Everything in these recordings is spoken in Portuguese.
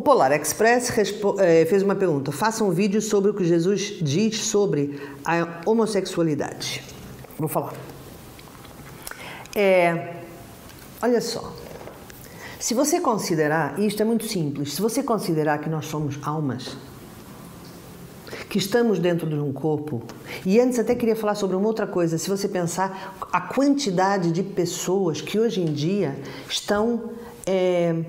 Polar Express eh, fez uma pergunta. Faça um vídeo sobre o que Jesus diz sobre a homossexualidade. Vou falar. É, olha só. Se você considerar, e isto é muito simples, se você considerar que nós somos almas, que estamos dentro de um corpo. E antes até queria falar sobre uma outra coisa. Se você pensar a quantidade de pessoas que hoje em dia estão é,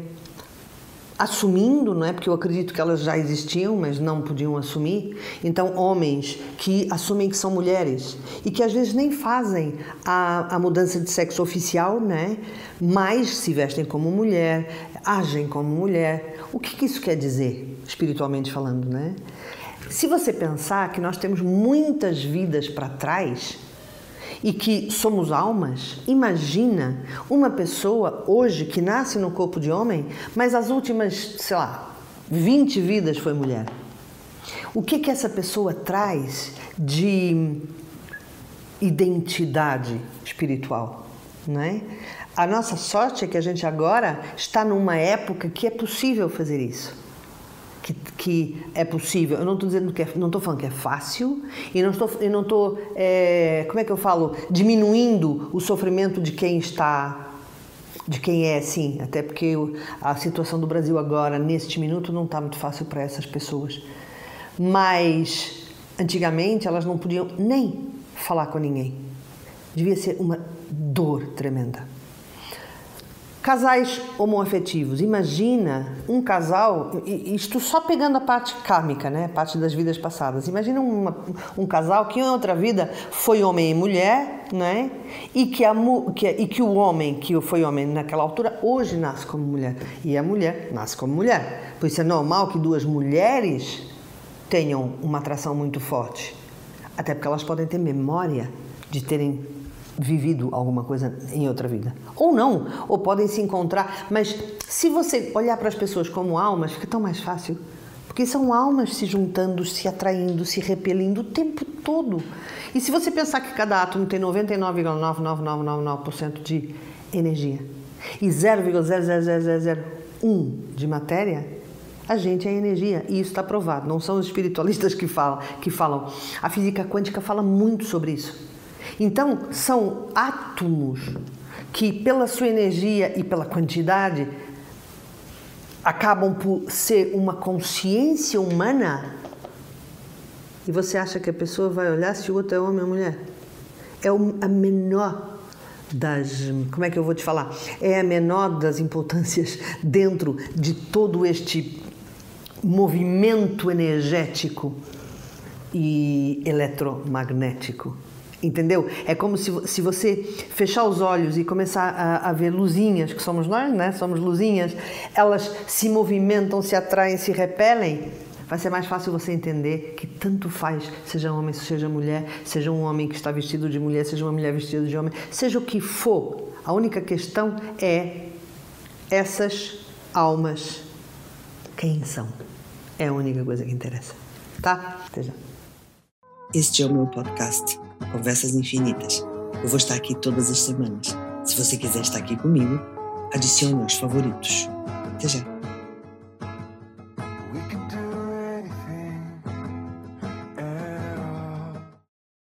assumindo, não é? Porque eu acredito que elas já existiam, mas não podiam assumir. Então, homens que assumem que são mulheres e que às vezes nem fazem a, a mudança de sexo oficial, né? Mas se vestem como mulher, agem como mulher. O que, que isso quer dizer, espiritualmente falando, né? Se você pensar que nós temos muitas vidas para trás, e que somos almas, imagina uma pessoa hoje que nasce no corpo de homem, mas as últimas, sei lá, 20 vidas foi mulher. O que que essa pessoa traz de identidade espiritual, não é? A nossa sorte é que a gente agora está numa época que é possível fazer isso que, que é possível. Eu não estou dizendo que é, não estou falando que é fácil e não estou, e não estou é, como é que eu falo, diminuindo o sofrimento de quem está, de quem é assim. Até porque a situação do Brasil agora, neste minuto, não está muito fácil para essas pessoas. Mas antigamente elas não podiam nem falar com ninguém. Devia ser uma dor tremenda. Casais homoafetivos. Imagina um casal, isto só pegando a parte kármica, né? a parte das vidas passadas. Imagina uma, um casal que em outra vida foi homem e mulher, né? e, que a, que, e que o homem que foi homem naquela altura hoje nasce como mulher. E a mulher nasce como mulher. Por isso é normal que duas mulheres tenham uma atração muito forte. Até porque elas podem ter memória de terem vivido alguma coisa em outra vida. Ou não, ou podem se encontrar, mas se você olhar para as pessoas como almas, fica tão mais fácil. Porque são almas se juntando, se atraindo, se repelindo o tempo todo. E se você pensar que cada átomo tem 99,99999% de energia e 0,00001 de matéria, a gente é energia e isso está provado. Não são os espiritualistas que falam, que falam. A física quântica fala muito sobre isso. Então, são átomos que, pela sua energia e pela quantidade, acabam por ser uma consciência humana. E você acha que a pessoa vai olhar se o outro é homem ou mulher? É a menor das. Como é que eu vou te falar? É a menor das importâncias dentro de todo este movimento energético e eletromagnético. Entendeu? É como se, se você fechar os olhos e começar a, a, ver luzinhas, que somos nós, né? Somos luzinhas, elas se movimentam, se atraem, se repelem. Vai ser mais fácil você entender que tanto faz, seja homem, seja mulher, seja um homem que está vestido de mulher, seja uma mulher vestida de homem, seja o que for. A única questão é essas almas quem são. É a única coisa que interessa. Tá? Até já. Este é o meu podcast Conversas Infinitas. Eu vou estar aqui todas as semanas. Se você quiser estar aqui comigo, adicione aos favoritos. Até já!